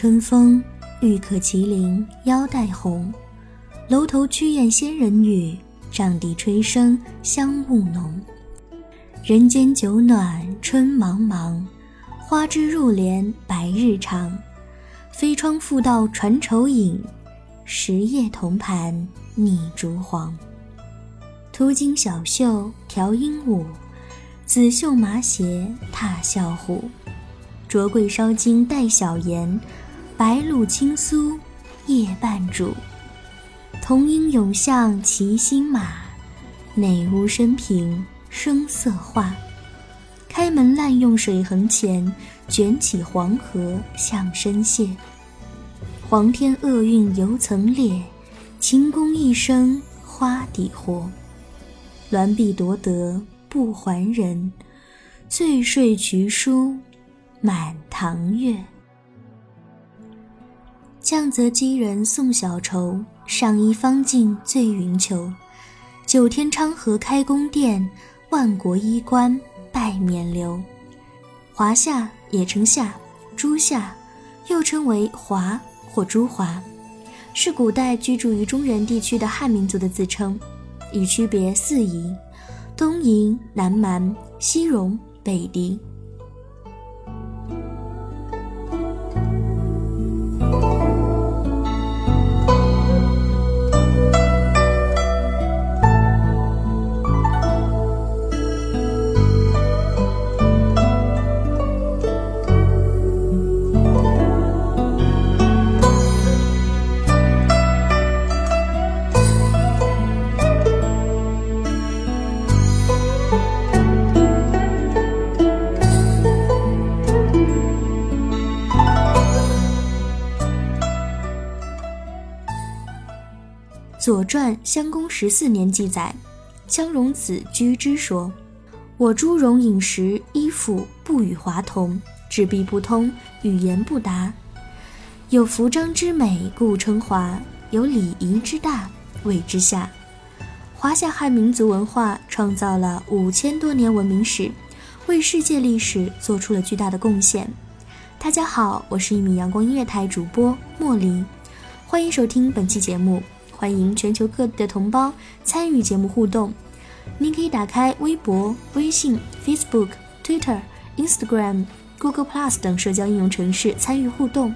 春风，玉客麒麟腰带红。楼头曲燕仙人语，帐底吹笙香雾浓。人间酒暖春茫茫，花枝入帘白日长。飞窗复道传愁影，十夜同盘拟烛黄。途经小袖调鹦鹉，紫袖麻鞋踏笑虎。卓桂烧金带小盐，白露青酥夜半煮。童音永向骑心马，内屋深屏声色画。开门滥用水横前，卷起黄河向深泻。皇天厄运犹曾裂，秦宫一生花底活。鸾璧夺得不还人，醉睡渠书满堂月。降泽击人送小愁，上衣方尽醉云裘。九天昌河开宫殿，万国衣冠拜冕旒。华夏也称夏，朱夏，又称为华或朱华，是古代居住于中原地区的汉民族的自称，以区别四夷：东夷、南蛮、西戎、北狄。《左传》襄公十四年记载，襄容子居之说：“我诸戎饮食衣服不与华同，纸币不通，语言不达。有服装之美，故称华；有礼仪之大，谓之夏。”华夏汉民族文化创造了五千多年文明史，为世界历史做出了巨大的贡献。大家好，我是一名阳光音乐台主播莫离，欢迎收听本期节目。欢迎全球各地的同胞参与节目互动。您可以打开微博、微信、Facebook、Twitter、Instagram，Google Plus 等社交应用程式参与互动，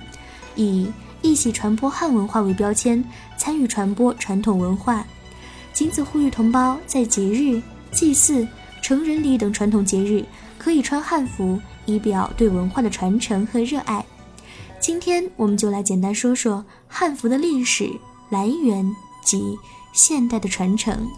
以“一起传播汉文化”为标签，参与传播传统文化。仅此呼吁同胞在节日、祭祀、成人礼等传统节日，可以穿汉服，以表对文化的传承和热爱。今天我们就来简单说说汉服的历史来源及现代的传承。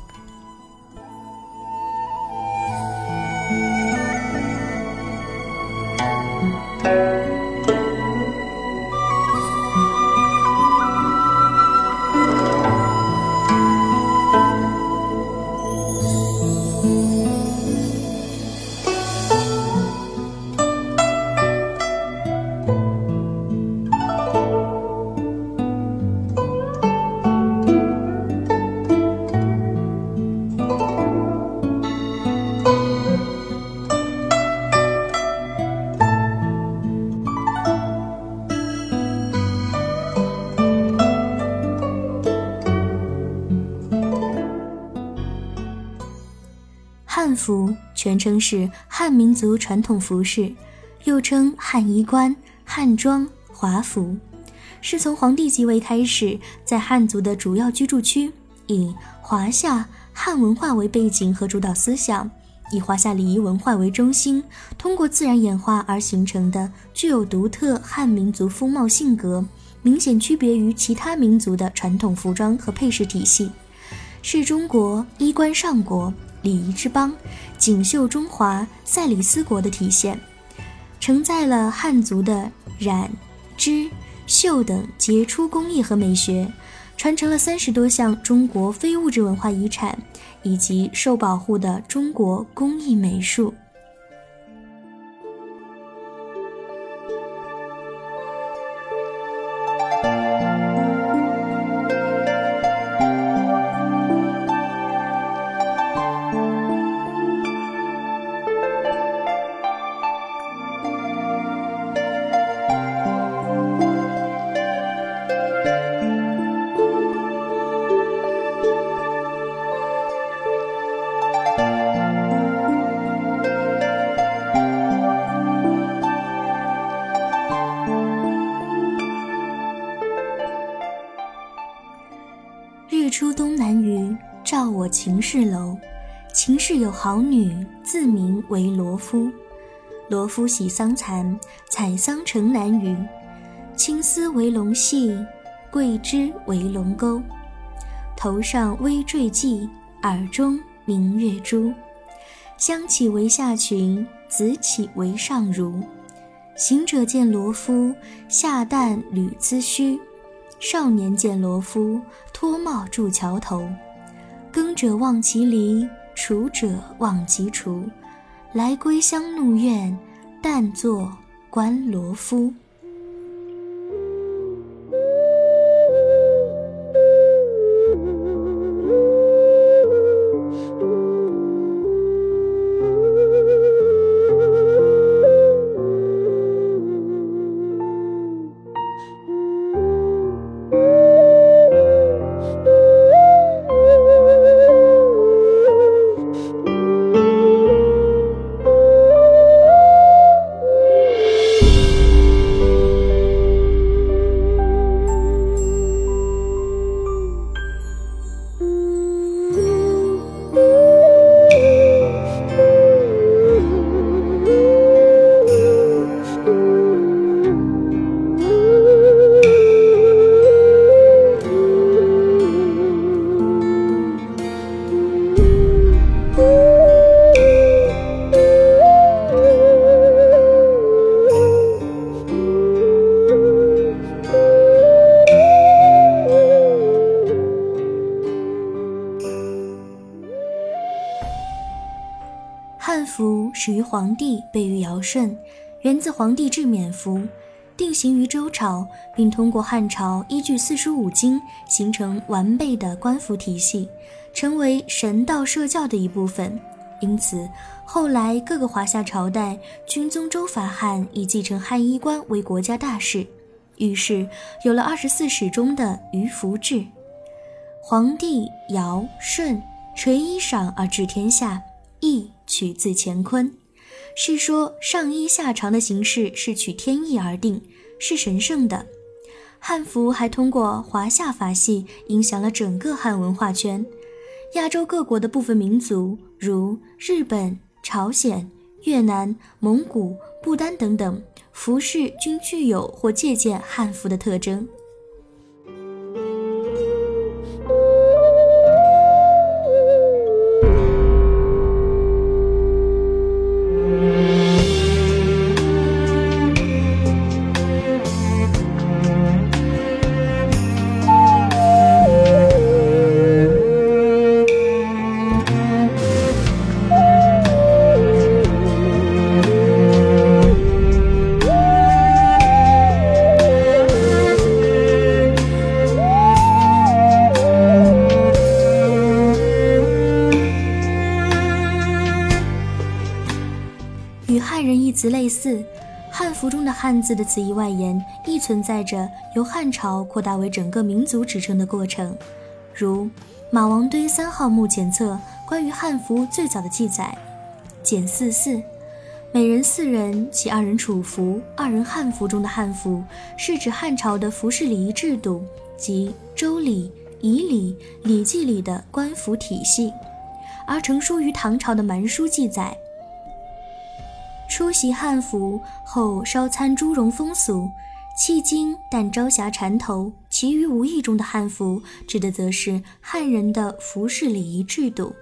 服全称是汉民族传统服饰，又称汉衣冠、汉装、华服，是从皇帝即位开始，在汉族的主要居住区，以华夏汉文化为背景和主导思想，以华夏礼仪文化为中心，通过自然演化而形成的具有独特汉民族风貌性格、明显区别于其他民族的传统服装和配饰体系，是中国衣冠上国。礼仪之邦，锦绣中华赛里斯国的体现，承载了汉族的染、织、绣等杰出工艺和美学，传承了三十多项中国非物质文化遗产，以及受保护的中国工艺美术。好女，自名为罗敷。罗敷喜桑蚕，采桑城南隅。青丝为龙系，桂枝为龙钩。头上微坠髻，耳中明月珠。香起为下裙，紫起为上襦。行者见罗敷，下旦履髭须。少年见罗敷，脱帽筑桥头。耕者忘其犁，锄者忘其锄。来归乡怒怨，但作观罗夫。自皇帝制冕服，定型于周朝，并通过汉朝依据四书五经形成完备的官服体系，成为神道社教的一部分。因此，后来各个华夏朝代均宗周法汉，以继承汉衣冠为国家大事，于是有了二十四史中的于服制。皇帝、尧、舜垂衣裳而治天下，亦取自乾坤。是说上衣下长的形式是取天意而定，是神圣的。汉服还通过华夏法系影响了整个汉文化圈。亚洲各国的部分民族，如日本、朝鲜、越南、蒙古、不丹等等，服饰均具有或借鉴汉服的特征。字的词义外延亦存在着由汉朝扩大为整个民族指称的过程。如马王堆三号墓检测关于汉服最早的记载：简四四，每人四人，其二人楚服，二人汉服中的汉服，是指汉朝的服饰礼仪制度及《周礼》《仪礼》《礼记》里的官服体系，而成书于唐朝的蛮书记载。出席汉服后烧参朱绒风俗，迄今但朝霞缠头，其余无意中的汉服，指的则是汉人的服饰礼仪制度。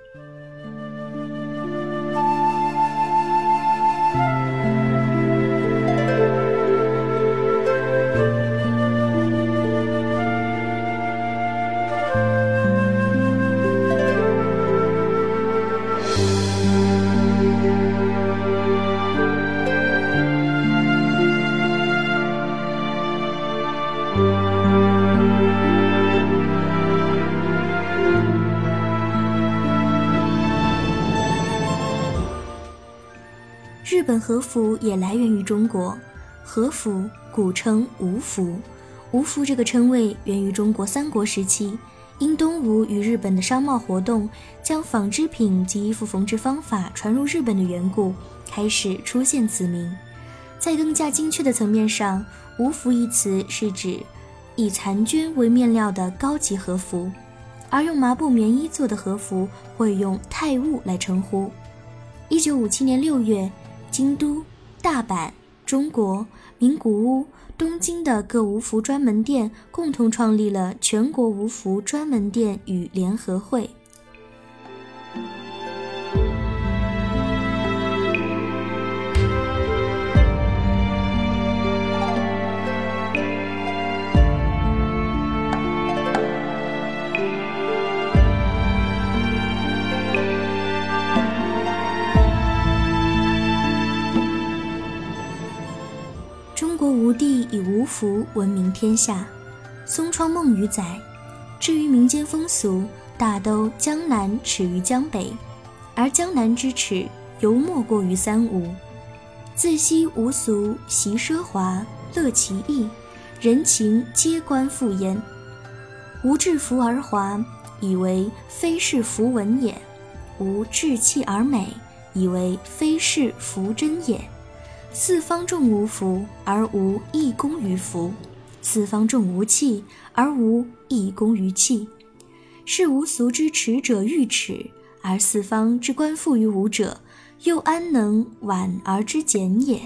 和服也来源于中国，和服古称吴服，吴服这个称谓源于中国三国时期，因东吴与日本的商贸活动，将纺织品及衣服缝制方法传入日本的缘故，开始出现此名。在更加精确的层面上，吴服一词是指以蚕绢为面料的高级和服，而用麻布棉衣做的和服会用泰物来称呼。一九五七年六月。京都、大阪、中国、名古屋、东京的各无服专门店共同创立了全国无服专门店与联合会。吴地以吴服闻名天下，《松窗梦雨》载：至于民间风俗，大都江南耻于江北，而江南之耻，犹莫过于三吴。自惜吴俗，习奢华，乐其意，人情皆观复焉。吴制服而华，以为非是服文也；吴制器而美，以为非是服真也。四方众无福，而无一功于福；四方众无器，而无一功于器。是无俗之耻者欲耻，而四方之官复于吾者，又安能婉而之简也？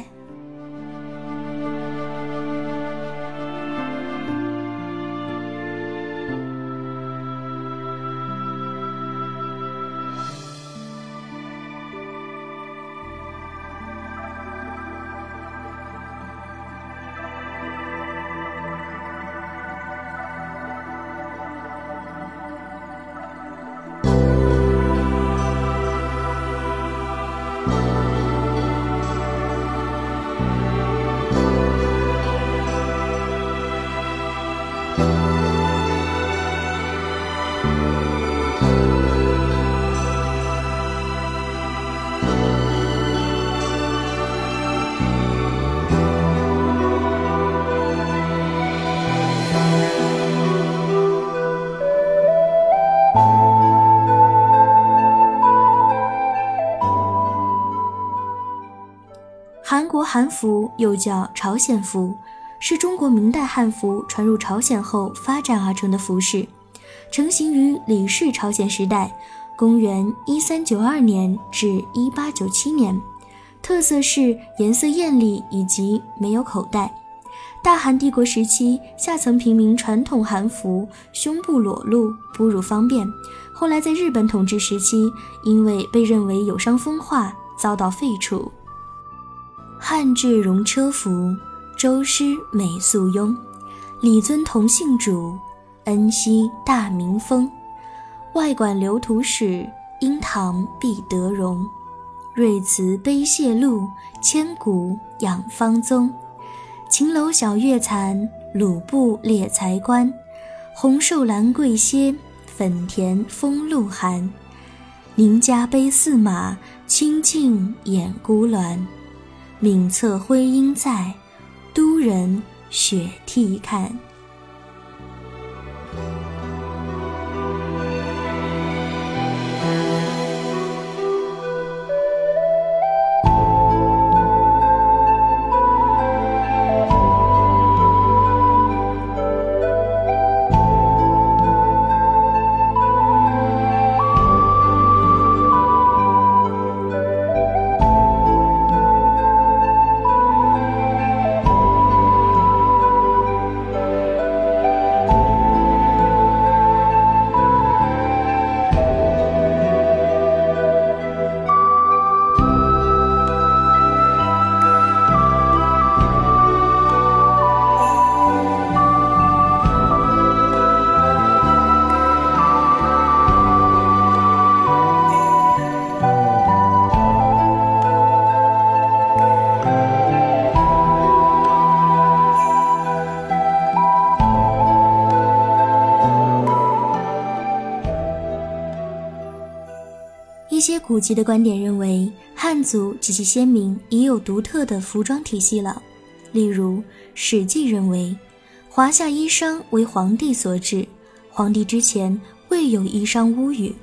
韩国韩服又叫朝鲜服，是中国明代汉服传入朝鲜后发展而成的服饰，成型于李氏朝鲜时代，公元一三九二年至一八九七年，特色是颜色艳丽以及没有口袋。大韩帝国时期，下层平民传统韩服胸部裸露，哺乳方便。后来在日本统治时期，因为被认为有伤风化，遭到废除。汉制戎车服，周师美素雍，李尊同姓主，恩熙大明风。外馆留图史，英唐必得容。瑞慈悲谢禄，千古养方宗。秦楼小月残，鲁布列才官。红瘦兰桂歇，粉田风露寒。宁家悲驷马，清净掩孤鸾。闽侧徽音在，都人雪涕看。古籍的观点认为，汉族及其先民已有独特的服装体系了。例如，《史记》认为，华夏衣裳为皇帝所制，皇帝之前未有衣裳巫语，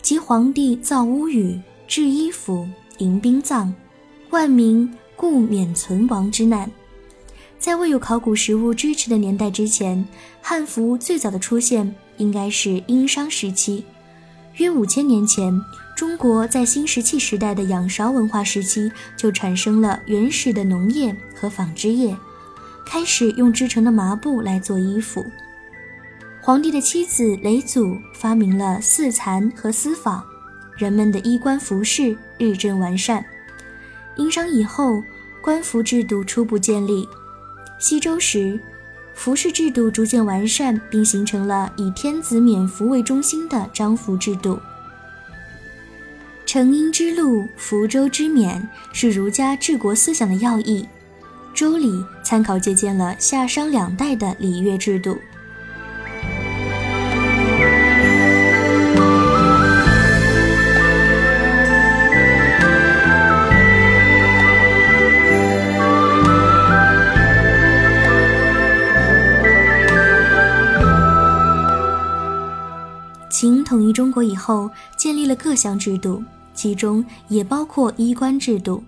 即皇帝造巫语，制衣服，迎宾葬，万民故免存亡之难。在未有考古实物支持的年代之前，汉服最早的出现应该是殷商时期，约五千年前。中国在新石器时代的仰韶文化时期就产生了原始的农业和纺织业，开始用织成的麻布来做衣服。皇帝的妻子嫘祖发明了四蚕和丝纺，人们的衣冠服饰日臻完善。殷商以后，官服制度初步建立。西周时，服饰制度逐渐完善，并形成了以天子冕服为中心的章服制度。成殷之路，福州之勉是儒家治国思想的要义。《周礼》参考借鉴了夏商两代的礼乐制度。秦统一中国以后，建立了各项制度。其中也包括衣冠制度。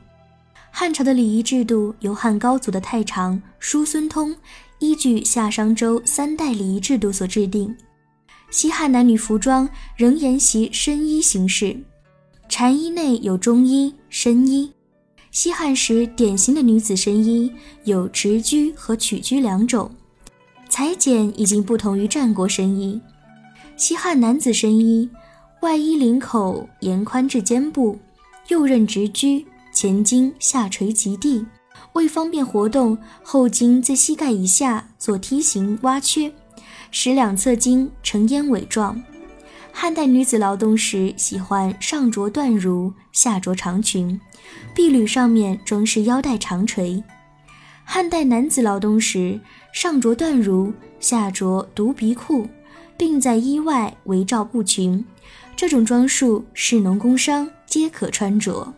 汉朝的礼仪制度由汉高祖的太常叔孙通依据夏商周三代礼仪制度所制定。西汉男女服装仍沿袭深衣形式，禅衣内有中衣、深衣。西汉时典型的女子深衣有直裾和曲裾两种，裁剪已经不同于战国深衣。西汉男子深衣。外衣领口沿宽至肩部，右衽直裾，前襟下垂及地。为方便活动，后襟在膝盖以下做梯形挖缺，使两侧襟呈燕尾状。汉代女子劳动时喜欢上着缎襦，下着长裙，臂履上面装饰腰带长垂。汉代男子劳动时上着缎襦，下着独鼻裤，并在衣外围罩布裙。这种装束，是农工商皆可穿着。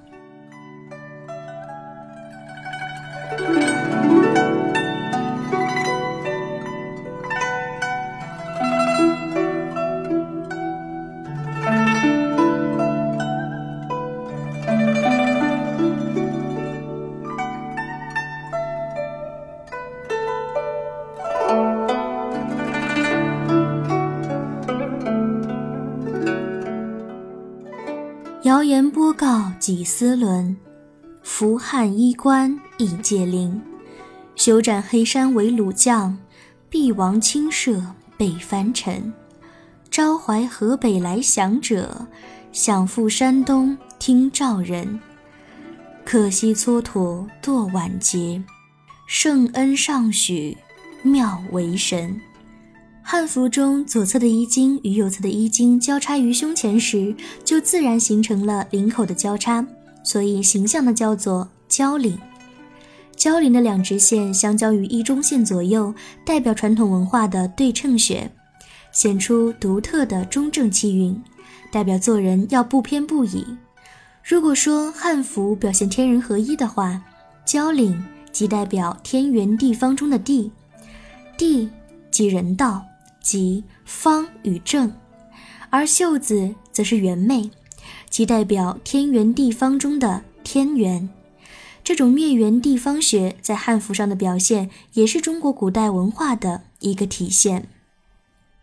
告几丝纶，扶汉衣冠一介灵。休斩黑山为虏将，必王亲舍被藩臣。招怀河北来降者，想赴山东听召人。可惜蹉跎堕晚节，圣恩尚许妙为神。汉服中左侧的衣襟与右侧的衣襟交叉于胸前时，就自然形成了领口的交叉，所以形象的叫做交领。交领的两直线相交于衣中线左右，代表传统文化的对称学，显出独特的中正气韵，代表做人要不偏不倚。如果说汉服表现天人合一的话，交领即代表天圆地方中的地，地即人道。即方与正，而袖子则是圆妹，即代表天圆地方中的天圆。这种灭圆地方学在汉服上的表现，也是中国古代文化的一个体现。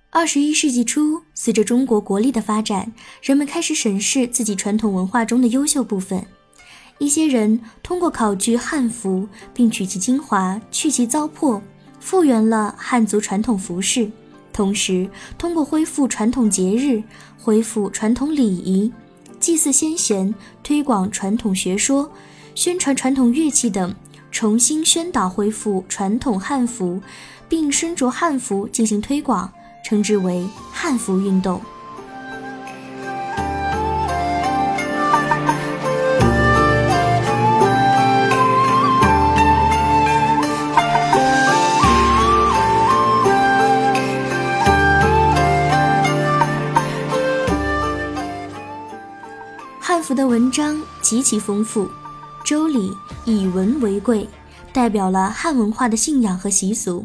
二十一世纪初，随着中国国力的发展，人们开始审视自己传统文化中的优秀部分。一些人通过考据汉服，并取其精华，去其糟粕，复原了汉族传统服饰。同时，通过恢复传统节日、恢复传统礼仪、祭祀先贤、推广传统学说、宣传传统乐器等，重新宣导恢复传统汉服，并身着汉服进行推广，称之为汉服运动。服的文章极其丰富，《周礼》以文为贵，代表了汉文化的信仰和习俗。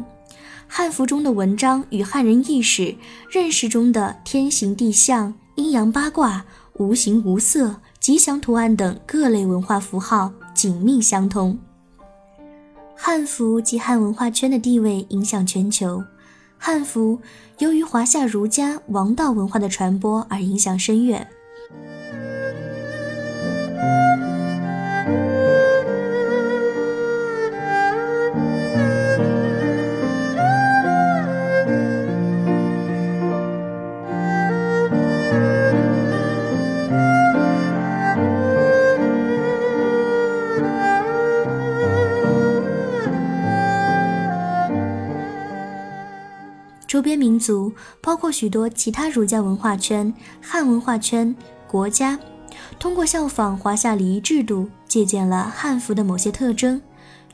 汉服中的文章与汉人意识、认识中的天行地象、阴阳八卦、无形无色、吉祥图案等各类文化符号紧密相通。汉服及汉文化圈的地位影响全球。汉服由于华夏儒家王道文化的传播而影响深远。周边民族包括许多其他儒家文化圈、汉文化圈、国家，通过效仿华夏礼仪制度，借鉴了汉服的某些特征，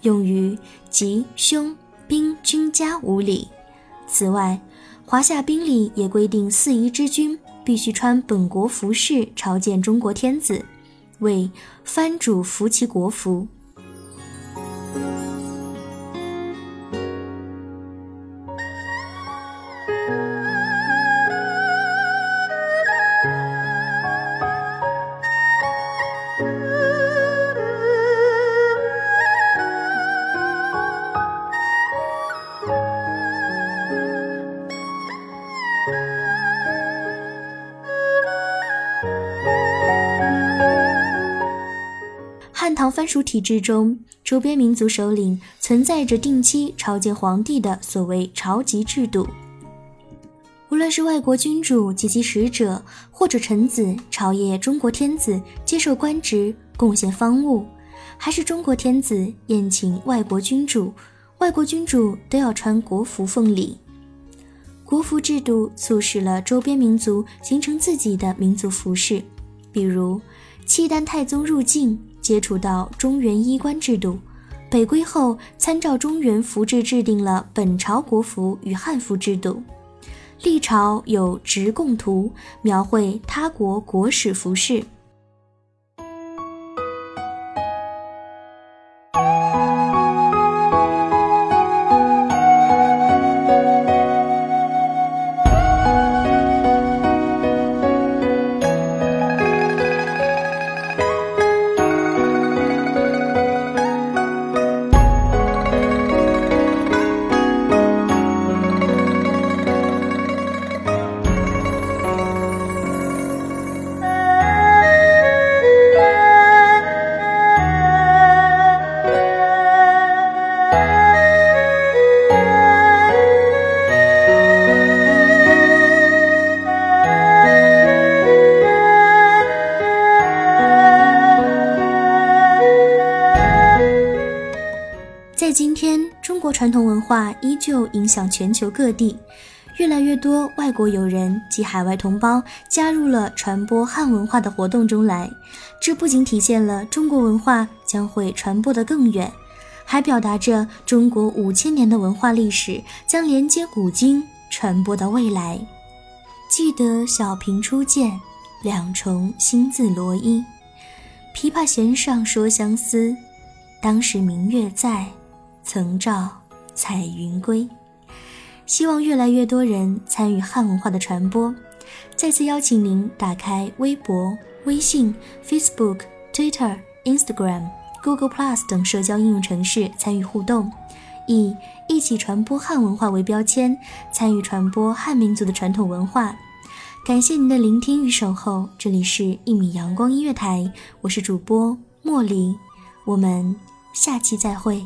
用于吉、凶、兵、军、家五礼。此外，华夏兵礼也规定四夷之君必须穿本国服饰朝见中国天子，为藩主服其国服。唐藩属体制中，周边民族首领存在着定期朝见皇帝的所谓朝籍制度。无论是外国君主及其使者，或者臣子朝谒中国天子、接受官职、贡献方物，还是中国天子宴请外国君主，外国君主都要穿国服奉礼。国服制度促使了周边民族形成自己的民族服饰，比如契丹太宗入境。接触到中原衣冠制度，北归后参照中原服制制定了本朝国服与汉服制度。历朝有直贡图，描绘他国国史服饰。化依旧影响全球各地，越来越多外国友人及海外同胞加入了传播汉文化的活动中来。这不仅体现了中国文化将会传播得更远，还表达着中国五千年的文化历史将连接古今，传播到未来。记得小平初见，两重新字罗衣。琵琶弦上说相思，当时明月在。曾照彩云归，希望越来越多人参与汉文化的传播。再次邀请您打开微博、微信、Facebook、Twitter、Instagram、Google Plus 等社交应用程式参与互动，以“一起传播汉文化”为标签，参与传播汉民族的传统文化。感谢您的聆听与守候，这里是《一米阳光音乐台》，我是主播茉莉，我们下期再会。